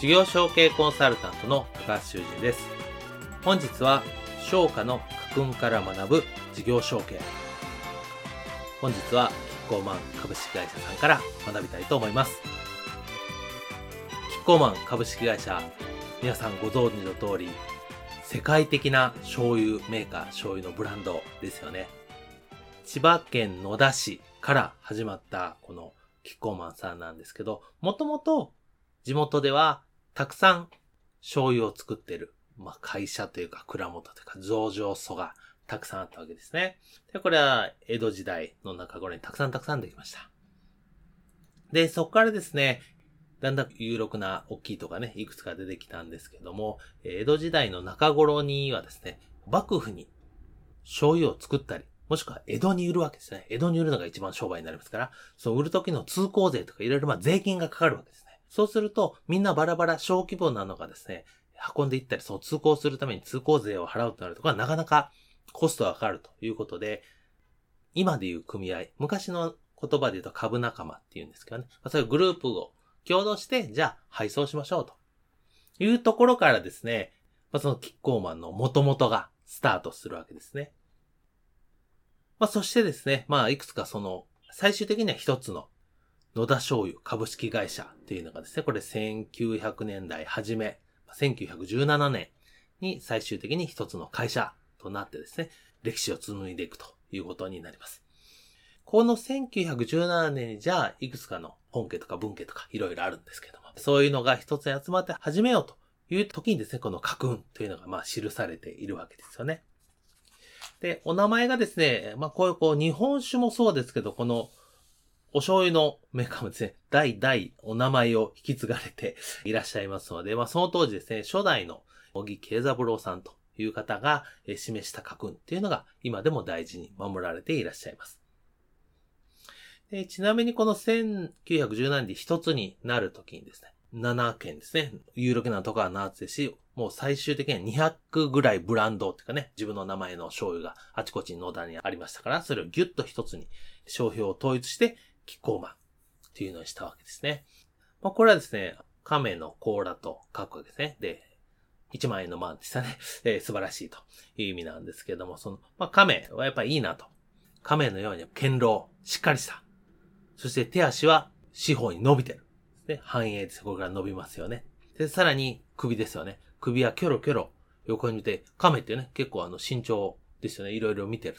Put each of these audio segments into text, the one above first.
事業承継コンサルタントの高橋修人です。本日は商家の家訓から学ぶ事業承継。本日はキッコーマン株式会社さんから学びたいと思います。キッコーマン株式会社、皆さんご存知の通り、世界的な醤油メーカー、醤油のブランドですよね。千葉県野田市から始まったこのキッコーマンさんなんですけど、もともと地元ではたくさん醤油を作ってる、まあ、会社というか蔵元というか増上場素がたくさんあったわけですね。で、これは江戸時代の中頃にたくさんたくさんできました。で、そこからですね、だんだん有力な大きいとかね、いくつか出てきたんですけども、江戸時代の中頃にはですね、幕府に醤油を作ったり、もしくは江戸に売るわけですね。江戸に売るのが一番商売になりますから、その売る時の通行税とかいろいろまあ税金がかかるわけですね。そうすると、みんなバラバラ小規模なのがですね、運んでいったり、そう通行するために通行税を払うとなるとか、なかなかコストがかかるということで、今でいう組合、昔の言葉で言うと株仲間っていうんですけどね、まあ、そういうグループを共同して、じゃあ配送しましょうというところからですね、まあ、そのキッコーマンの元々がスタートするわけですね。まあ、そしてですね、まあ、いくつかその、最終的には一つの野田醤油株式会社っていうのがですね、これ1900年代初め、1917年に最終的に一つの会社となってですね、歴史を紡いでいくということになります。この1917年にじゃあ、いくつかの本家とか文家とかいろいろあるんですけども、そういうのが一つに集まって始めようという時にですね、この家訓というのがまあ記されているわけですよね。で、お名前がですね、まあこういうこう日本酒もそうですけど、このお醤油のメーカーもですね、代々お名前を引き継がれて いらっしゃいますので、まあその当時ですね、初代の小木慶三郎さんという方が示した家訓っていうのが今でも大事に守られていらっしゃいます。でちなみにこの1917年で一つになるときにですね、7件ですね、有力なとこは7つですし、もう最終的には200ぐらいブランドっていうかね、自分の名前の醤油があちこちに野田にありましたから、それをギュッと一つに商標を統一してキッコーマンっていうのにしたわけですね。まあ、これはですね、亀の甲羅と書くわけですね。で、1万円の万でしたね。えー、素晴らしいという意味なんですけども、その、まあ、亀はやっぱいいなと。亀のように堅牢、しっかりした。そして手足は四方に伸びてる。で、繁栄ですここから伸びますよね。で、さらに首ですよね。首はキョロキョロ横に見て、亀ってね、結構あの身長ですよね。いろいろ見てる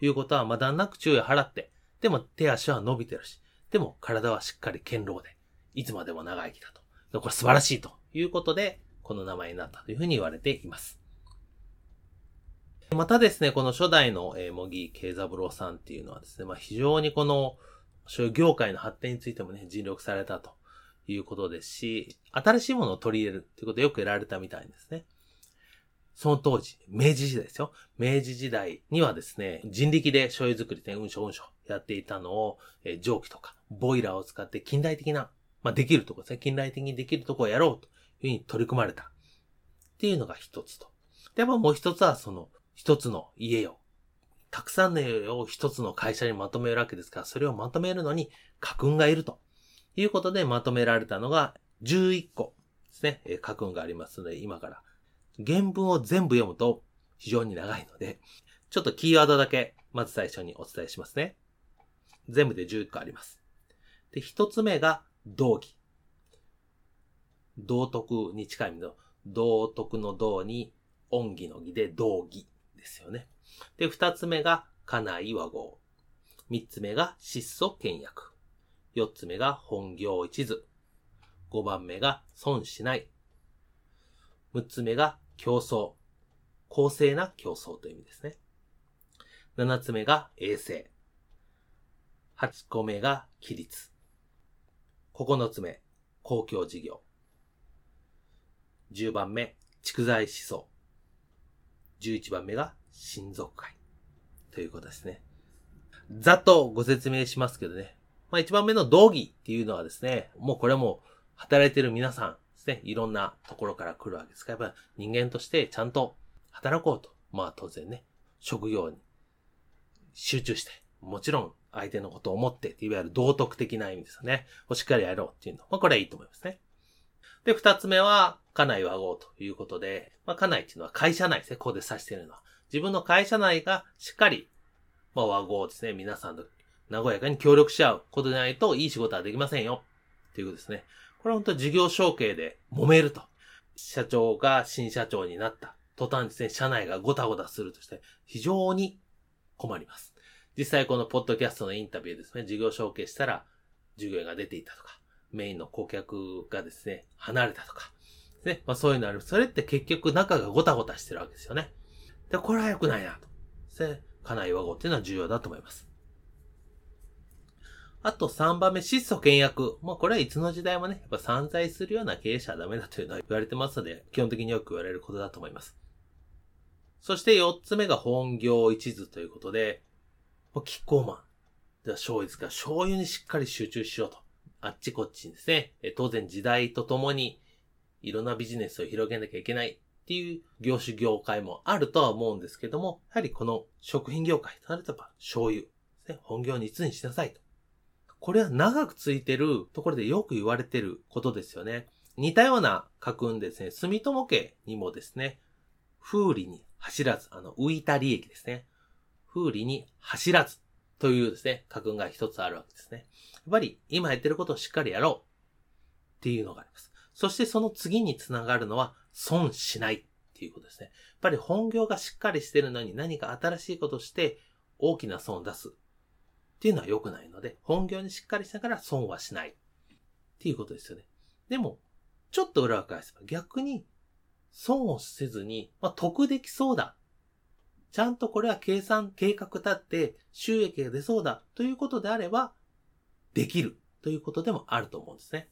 ということは、まだなく注意を払って、でも手足は伸びてるし、でも体はしっかり堅牢で、いつまでも長生きだと。これ素晴らしいということで、この名前になったというふうに言われています。またですね、この初代の、茂木慶三郎さんっていうのはですね、まあ非常にこの、そういう業界の発展についてもね、尽力されたということですし、新しいものを取り入れるっていうことをよくやられたみたいですね。その当時、明治時代ですよ。明治時代にはですね、人力で醤油作りで運書運書やっていたのを、えー、蒸気とかボイラーを使って近代的な、まあ、できるとこですね。近代的にできるとこをやろうというふうに取り組まれた。っていうのが一つと。で、ももう一つはその一つの家を、たくさんの家を一つの会社にまとめるわけですから、それをまとめるのに家訓がいるということでまとめられたのが11個ですね。えー、家訓がありますので、今から原文を全部読むと非常に長いので、ちょっとキーワードだけまず最初にお伝えしますね。全部で11個あります。で、一つ目が道義。道徳に近い意味の道徳の道に恩義の義で道義ですよね。で、二つ目が家内和合。三つ目が質素倹約。四つ目が本業一途。五番目が損しない。六つ目が競争。公正な競争という意味ですね。七つ目が衛生。八個目が規律。九つ目、公共事業。十番目、蓄財思想。十一番目が親族会。ということですね。ざっとご説明しますけどね。まあ一番目の道義っていうのはですね、もうこれはもう働いてる皆さんですね、いろんなところから来るわけですから、やっぱ人間としてちゃんと働こうと。まあ当然ね、職業に集中して、もちろん相手のことを思って、いわゆる道徳的な意味ですよね。をしっかりやろうっていうの。まあこれはいいと思いますね。で、二つ目は、家内和合ということで、まあ家内っていうのは会社内ですね。ここで指しているのは。自分の会社内がしっかり、まあ和合ですね。皆さんと和やかに協力し合うことでないといい仕事はできませんよ。っていうことですね。これは本当事業承継で揉めると。社長が新社長になった途端ですね、社内がごたごたするとして非常に困ります。実際このポッドキャストのインタビューですね、事業承継したら従業員が出ていたとか、メインの顧客がですね、離れたとか、ね、まあそういうのある。それって結局中がごたごたしてるわけですよね。で、これは良くないなと。ですね、家内和合っていうのは重要だと思います。あと3番目、質素倹約。まあこれはいつの時代もね、やっぱ散財するような経営者はダメだというのは言われてますので、基本的によく言われることだと思います。そして4つ目が本業一途ということで、キッコーマン。では醤油ですから、醤油にしっかり集中しようと。あっちこっちにですね、当然時代とともにいろんなビジネスを広げなきゃいけないっていう業種業界もあるとは思うんですけども、やはりこの食品業界となると醤油ですね、本業にいつにしなさいと。これは長くついてるところでよく言われてることですよね。似たような家訓ですね、住友家にもですね、風利に走らず、あの、浮いた利益ですね。風利に走らずというですね、家訓が一つあるわけですね。やっぱり今やってることをしっかりやろうっていうのがあります。そしてその次につながるのは損しないっていうことですね。やっぱり本業がしっかりしてるのに何か新しいことして大きな損を出すっていうのは良くないので、本業にしっかりしながら損はしないっていうことですよね。でも、ちょっと裏を返せば逆に損をせずに、まあ、得できそうだ。ちゃんとこれは計算、計画立って収益が出そうだということであれば、できるということでもあると思うんですね。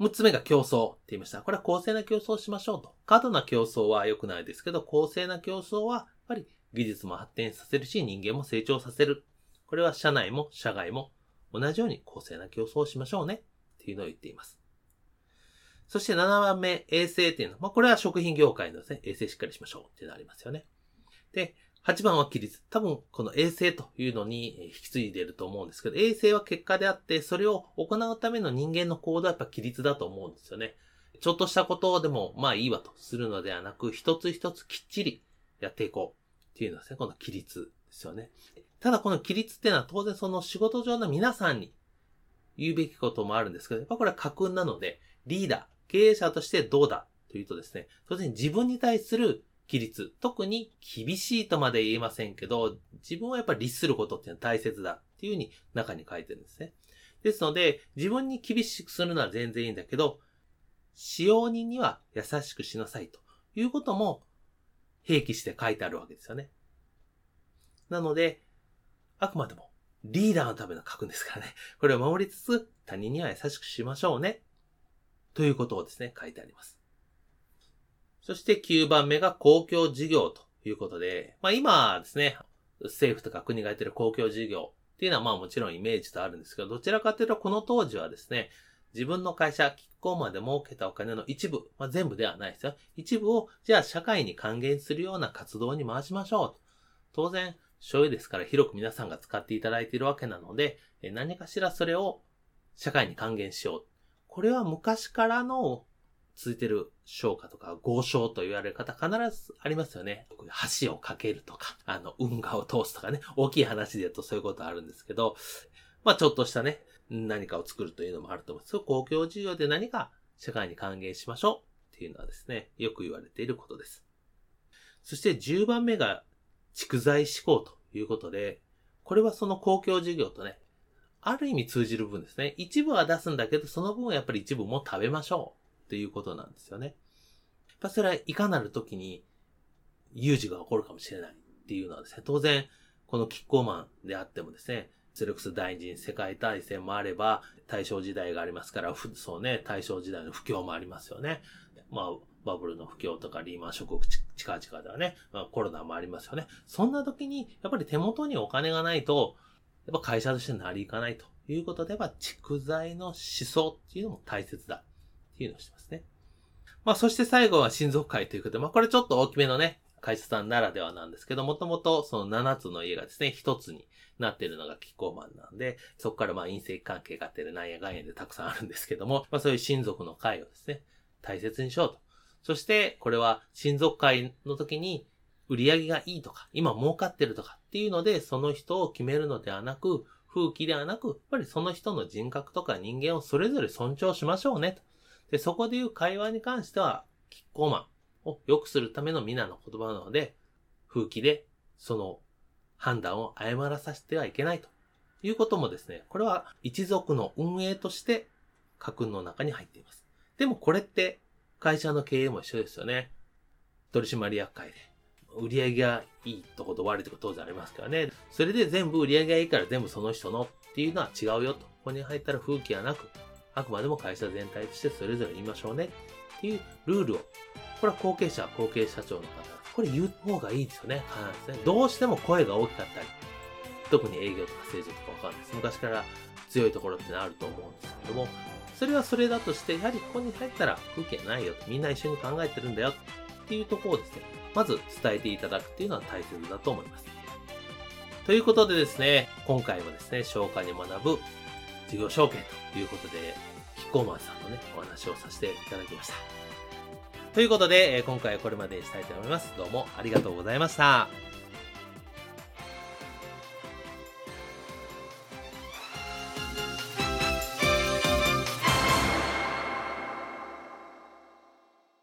6つ目が競争って言いました。これは公正な競争をしましょうと。過度な競争は良くないですけど、公正な競争はやっぱり技術も発展させるし、人間も成長させる。これは社内も社外も同じように公正な競争をしましょうねっていうのを言っています。そして7番目、衛生っていうのは、まあ、これは食品業界のですね、衛生しっかりしましょうっていうのがありますよね。で、8番は規律。多分、この衛生というのに引き継いでいると思うんですけど、衛生は結果であって、それを行うための人間の行動はやっぱ規律だと思うんですよね。ちょっとしたことでも、まあいいわとするのではなく、一つ一つきっちりやっていこうっていうのはですね、この規律ですよね。ただこの規律っていうのは当然その仕事上の皆さんに言うべきこともあるんですけど、やっぱこれは家訓なので、リーダー、経営者としてどうだというとですね、当然自分に対する規律、特に厳しいとまで言えませんけど、自分はやっぱり律することっていうのは大切だっていうふうに中に書いてるんですね。ですので、自分に厳しくするのは全然いいんだけど、使用人には優しくしなさいということも、併記して書いてあるわけですよね。なので、あくまでもリーダーのための書くんですからね。これを守りつつ、他人には優しくしましょうね。ということをですね、書いてあります。そして9番目が公共事業ということで、まあ今ですね、政府とか国がやってる公共事業っていうのはまあもちろんイメージとあるんですけど、どちらかというとこの当時はですね、自分の会社、キッコーマで儲けたお金の一部、まあ全部ではないですよ。一部を、じゃあ社会に還元するような活動に回しましょう。当然、醤油ですから広く皆さんが使っていただいているわけなので、何かしらそれを社会に還元しよう。これは昔からの続いてる商家とか豪商と言われる方必ずありますよね。橋を架けるとか、あの、運河を通すとかね、大きい話で言うとそういうことあるんですけど、まあちょっとしたね、何かを作るというのもあると思うんですけど、公共事業で何か社会に還元しましょうっていうのはですね、よく言われていることです。そして10番目が蓄財志向ということで、これはその公共事業とね、ある意味通じる分ですね。一部は出すんだけど、その分はやっぱり一部も食べましょうっていうことなんですよね。やっぱそれはいかなる時に有事が起こるかもしれないっていうのはですね、当然、このキッコーマンであってもですね、セレクス大臣世界大戦もあれば、大正時代がありますから、そうね、大正時代の不況もありますよね。まあ、バブルの不況とかリーマン諸国近々ではね、まあ、コロナもありますよね。そんな時に、やっぱり手元にお金がないと、やっぱ会社として成り行かないということでは、蓄財の思想っていうのも大切だっていうのをしますね。まあ、そして最後は親族会ということで、まあ、これちょっと大きめのね、会社さんならではなんですけど、もともとその7つの家がですね、1つになってるのがキッコーマンなんで、そこからまあ隕石関係があってなんやがんやでたくさんあるんですけども、まあそういう親族の会をですね、大切にしようと。そして、これは親族会の時に売り上げがいいとか、今儲かってるとかっていうので、その人を決めるのではなく、風紀ではなく、やっぱりその人の人格とか人間をそれぞれ尊重しましょうねと。で、そこでいう会話に関しては、キッコーマンを良くするための皆の言葉なので、風紀でその判断を誤らさせてはいけないということもですね、これは一族の運営として家訓の中に入っています。でもこれって会社の経営も一緒ですよね。取締役会で。売り上げがいいとこと悪いとこ当然ありますからね。それで全部売り上げがいいから全部その人のっていうのは違うよと。ここに入ったら風紀はなく、あくまでも会社全体としてそれぞれ言いましょうねっていうルールを、これは後継者、後継社長の方、これ言う方がいいですよね。必ずね。どうしても声が大きかったり、特に営業とか製造とかわかんないです。昔から強いところってのあると思うんですけども、それはそれだとして、やはりここに入ったら風景ないよと、みんな一緒に考えてるんだよっていうところをですね、まず伝えていただくっていうのは大切だと思います。ということでですね、今回もですね、消化に学ぶ事業承継ということで、キッコーマンさんのね、お話をさせていただきました。ということで、今回はこれまでにしたいと思います。どうもありがとうございました。